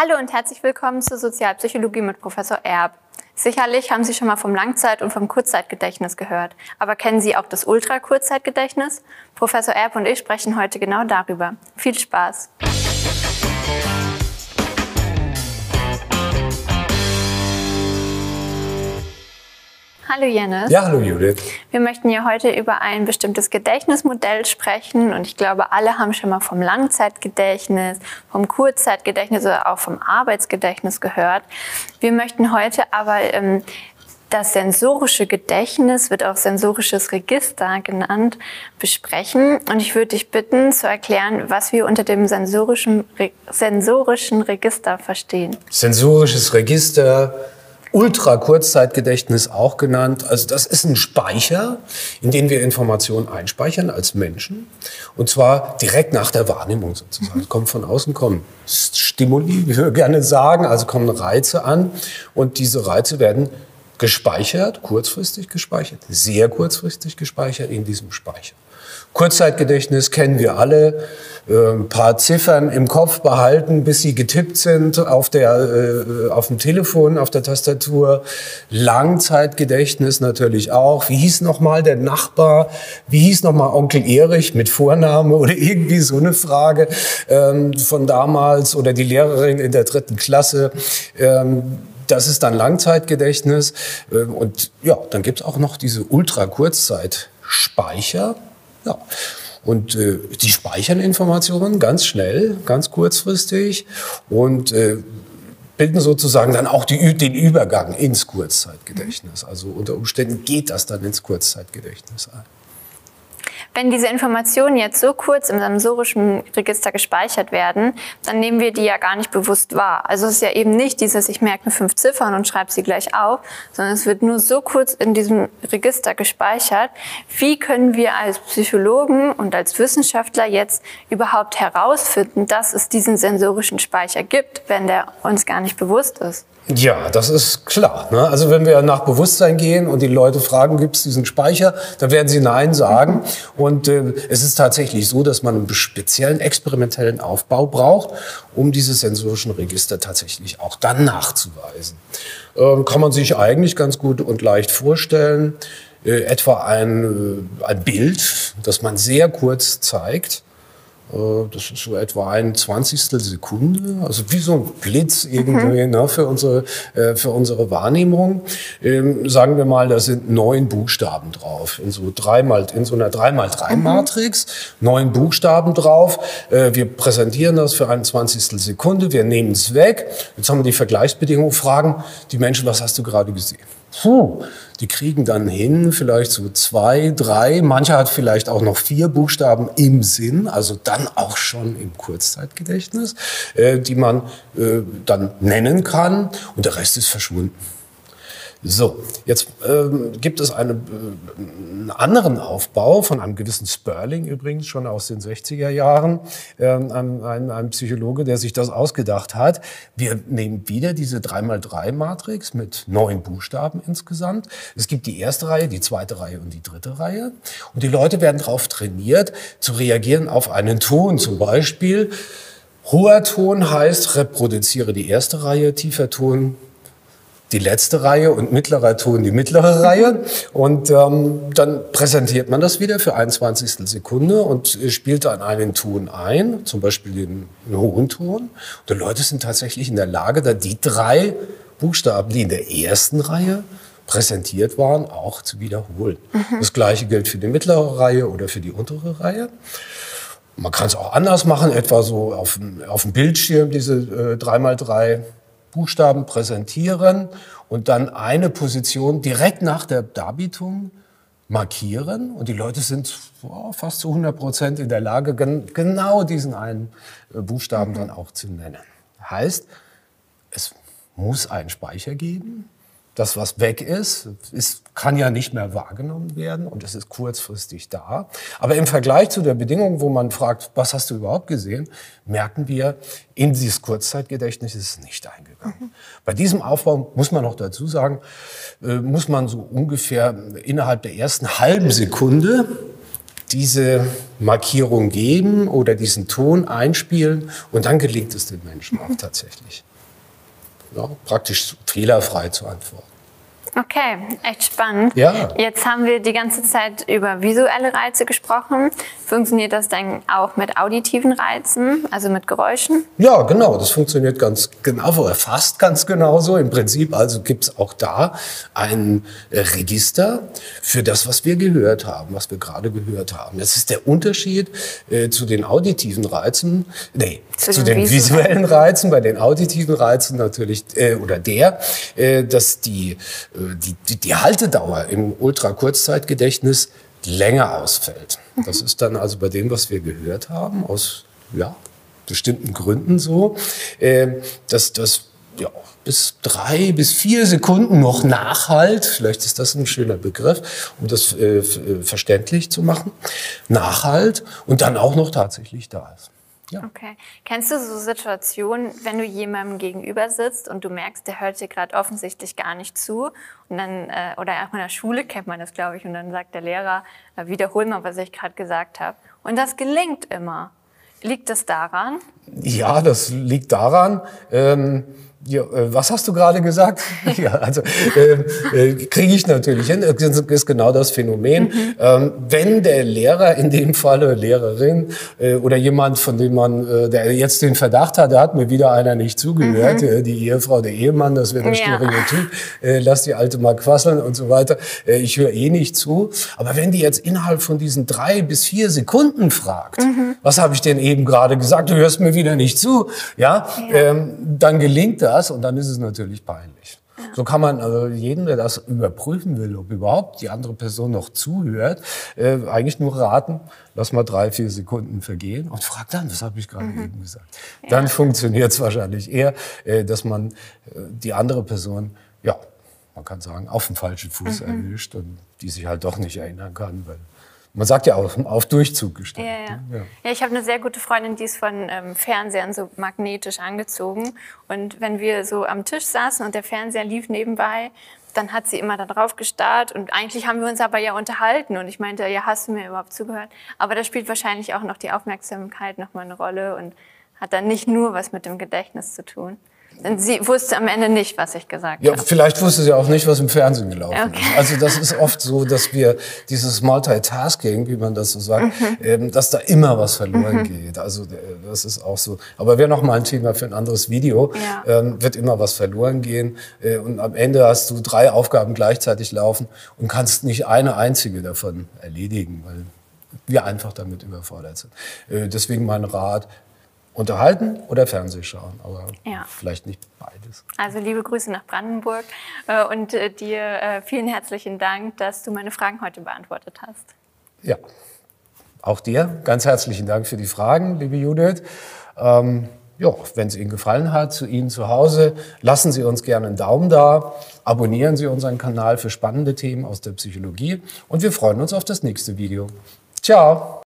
Hallo und herzlich willkommen zur Sozialpsychologie mit Professor Erb. Sicherlich haben Sie schon mal vom Langzeit- und vom Kurzzeitgedächtnis gehört. Aber kennen Sie auch das Ultrakurzzeitgedächtnis? Professor Erb und ich sprechen heute genau darüber. Viel Spaß! Hallo Jennis. Ja, hallo Judith. Wir möchten ja heute über ein bestimmtes Gedächtnismodell sprechen und ich glaube, alle haben schon mal vom Langzeitgedächtnis, vom Kurzzeitgedächtnis oder auch vom Arbeitsgedächtnis gehört. Wir möchten heute aber ähm, das sensorische Gedächtnis, wird auch sensorisches Register genannt, besprechen. Und ich würde dich bitten zu erklären, was wir unter dem sensorischen, Re sensorischen Register verstehen. Sensorisches Register Ultra-Kurzzeitgedächtnis auch genannt. Also das ist ein Speicher, in den wir Informationen einspeichern als Menschen. Und zwar direkt nach der Wahrnehmung sozusagen. Es kommt von außen, kommen Stimuli, wie wir gerne sagen, also kommen Reize an. Und diese Reize werden gespeichert, kurzfristig gespeichert, sehr kurzfristig gespeichert in diesem Speicher. Kurzzeitgedächtnis kennen wir alle. Äh, ein paar Ziffern im Kopf behalten, bis sie getippt sind auf, der, äh, auf dem Telefon, auf der Tastatur. Langzeitgedächtnis natürlich auch. Wie hieß nochmal der Nachbar? Wie hieß nochmal Onkel Erich mit Vorname oder irgendwie so eine Frage ähm, von damals oder die Lehrerin in der dritten Klasse? Ähm, das ist dann Langzeitgedächtnis. Ähm, und ja, dann gibt's auch noch diese Ultra-Kurzzeitspeicher. Ja. Und äh, die speichern Informationen ganz schnell, ganz kurzfristig und äh, bilden sozusagen dann auch die, den Übergang ins Kurzzeitgedächtnis. Also unter Umständen geht das dann ins Kurzzeitgedächtnis ein. Wenn diese Informationen jetzt so kurz im sensorischen Register gespeichert werden, dann nehmen wir die ja gar nicht bewusst wahr. Also es ist ja eben nicht dieses, ich merke fünf Ziffern und schreibe sie gleich auf, sondern es wird nur so kurz in diesem Register gespeichert. Wie können wir als Psychologen und als Wissenschaftler jetzt überhaupt herausfinden, dass es diesen sensorischen Speicher gibt, wenn der uns gar nicht bewusst ist? Ja, das ist klar. Ne? Also wenn wir nach Bewusstsein gehen und die Leute fragen, gibt es diesen Speicher, dann werden sie Nein sagen. Und äh, es ist tatsächlich so, dass man einen speziellen experimentellen Aufbau braucht, um diese sensorischen Register tatsächlich auch dann nachzuweisen. Ähm, kann man sich eigentlich ganz gut und leicht vorstellen. Äh, etwa ein, äh, ein Bild, das man sehr kurz zeigt das ist so etwa ein Zwanzigstel Sekunde, also wie so ein Blitz irgendwie mhm. ne, für, unsere, äh, für unsere Wahrnehmung. Ähm, sagen wir mal, da sind neun Buchstaben drauf, in so, dreimal, in so einer 3x3-Matrix, mhm. neun Buchstaben drauf. Äh, wir präsentieren das für ein Zwanzigstel Sekunde, wir nehmen es weg. Jetzt haben wir die Vergleichsbedingungen, fragen die Menschen, was hast du gerade gesehen? Puh, die kriegen dann hin, vielleicht so zwei, drei, mancher hat vielleicht auch noch vier Buchstaben im Sinn, also dann auch schon im Kurzzeitgedächtnis, äh, die man äh, dann nennen kann und der Rest ist verschwunden. So, jetzt ähm, gibt es eine, äh, einen anderen Aufbau von einem gewissen Sperling übrigens, schon aus den 60er Jahren, ähm, ein, ein, ein, Psychologe, der sich das ausgedacht hat. Wir nehmen wieder diese 3x3-Matrix mit neun Buchstaben insgesamt. Es gibt die erste Reihe, die zweite Reihe und die dritte Reihe. Und die Leute werden darauf trainiert, zu reagieren auf einen Ton. Zum Beispiel, hoher Ton heißt, reproduziere die erste Reihe, tiefer Ton die letzte Reihe und mittlerer Ton die mittlere Reihe. Und ähm, dann präsentiert man das wieder für 21 Sekunde und spielt dann einen Ton ein, zum Beispiel den, den hohen Ton. Und die Leute sind tatsächlich in der Lage, da die drei Buchstaben, die in der ersten Reihe präsentiert waren, auch zu wiederholen. Mhm. Das gleiche gilt für die mittlere Reihe oder für die untere Reihe. Man kann es auch anders machen, etwa so auf, auf dem Bildschirm diese äh, 3x3 Buchstaben präsentieren und dann eine Position direkt nach der Darbietung markieren und die Leute sind oh, fast zu 100 Prozent in der Lage, gen genau diesen einen äh, Buchstaben dann auch zu nennen. Heißt, es muss einen Speicher geben, das, was weg ist, ist, kann ja nicht mehr wahrgenommen werden und es ist kurzfristig da. Aber im Vergleich zu der Bedingung, wo man fragt, was hast du überhaupt gesehen, merken wir, in dieses Kurzzeitgedächtnis ist es nicht eingegangen. Mhm. Bei diesem Aufbau muss man noch dazu sagen, äh, muss man so ungefähr innerhalb der ersten halben Sekunde diese Markierung geben oder diesen Ton einspielen und dann gelingt es den Menschen auch tatsächlich. Ja, praktisch fehlerfrei zu antworten. Okay, echt spannend. Ja. Jetzt haben wir die ganze Zeit über visuelle Reize gesprochen. Funktioniert das dann auch mit auditiven Reizen, also mit Geräuschen? Ja, genau. Das funktioniert ganz genau oder fast ganz genauso. Im Prinzip also gibt es auch da ein Register für das, was wir gehört haben, was wir gerade gehört haben. Das ist der Unterschied äh, zu den auditiven Reizen, nee, zu, zu den, den visuellen Reizen. Bei den auditiven Reizen natürlich, äh, oder der, äh, dass die, die, die, die Haltedauer im Ultrakurzzeitgedächtnis länger ausfällt. Das ist dann also bei dem, was wir gehört haben, aus ja, bestimmten Gründen so, äh, dass das ja, bis drei bis vier Sekunden noch Nachhalt, vielleicht ist das ein schöner Begriff, um das äh, äh verständlich zu machen, Nachhalt und dann auch noch tatsächlich da ist. Ja. Okay. Kennst du so Situationen, wenn du jemandem gegenüber sitzt und du merkst, der hört dir gerade offensichtlich gar nicht zu und dann äh, oder auch in der Schule kennt man das, glaube ich, und dann sagt der Lehrer, äh, wiederhol mal, was ich gerade gesagt habe. Und das gelingt immer. Liegt das daran? Ja, das liegt daran. Ähm ja, äh, was hast du gerade gesagt? ja, also äh, äh, kriege ich natürlich hin. Das ist genau das Phänomen. Mhm. Ähm, wenn der Lehrer in dem Falle Lehrerin äh, oder jemand, von dem man, äh, der jetzt den Verdacht hat, da hat mir wieder einer nicht zugehört, mhm. die Ehefrau, der Ehemann, das wird ein ja. Stereotyp, äh, lass die alte mal quasseln und so weiter. Äh, ich höre eh nicht zu. Aber wenn die jetzt innerhalb von diesen drei bis vier Sekunden fragt, mhm. was habe ich denn eben gerade gesagt? Du hörst mir wieder nicht zu, ja, ja. Ähm, dann gelingt das das und dann ist es natürlich peinlich. So kann man also jeden, der das überprüfen will, ob überhaupt die andere Person noch zuhört, äh, eigentlich nur raten, lass mal drei, vier Sekunden vergehen und frag dann, was habe ich gerade mhm. eben gesagt. Ja. Dann funktioniert es wahrscheinlich eher, äh, dass man äh, die andere Person, ja, man kann sagen, auf dem falschen Fuß mhm. erwischt und die sich halt doch nicht erinnern kann, weil man sagt ja auch, auf Durchzug gestellt. Ja, ja. Ne? ja. ja ich habe eine sehr gute Freundin, die ist von ähm, Fernsehern so magnetisch angezogen. Und wenn wir so am Tisch saßen und der Fernseher lief nebenbei, dann hat sie immer da drauf gestarrt und eigentlich haben wir uns aber ja unterhalten und ich meinte, ja, hast du mir überhaupt zugehört? Aber da spielt wahrscheinlich auch noch die Aufmerksamkeit nochmal eine Rolle und hat dann nicht nur was mit dem Gedächtnis zu tun. Sie wusste am Ende nicht, was ich gesagt ja, habe. Vielleicht wusste sie auch nicht, was im Fernsehen gelaufen okay. ist. Also das ist oft so, dass wir dieses Multitasking, wie man das so sagt, mhm. ähm, dass da immer was verloren mhm. geht. Also äh, das ist auch so. Aber wäre noch mal ein Thema für ein anderes Video. Ja. Ähm, wird immer was verloren gehen äh, und am Ende hast du drei Aufgaben gleichzeitig laufen und kannst nicht eine einzige davon erledigen, weil wir einfach damit überfordert sind. Äh, deswegen mein Rat, unterhalten oder Fernseh schauen, aber ja. vielleicht nicht beides. Also liebe Grüße nach Brandenburg äh, und äh, dir äh, vielen herzlichen Dank, dass du meine Fragen heute beantwortet hast. Ja, auch dir ganz herzlichen Dank für die Fragen, liebe Judith. Ähm, ja, wenn es Ihnen gefallen hat, zu Ihnen zu Hause, lassen Sie uns gerne einen Daumen da, abonnieren Sie unseren Kanal für spannende Themen aus der Psychologie und wir freuen uns auf das nächste Video. Ciao!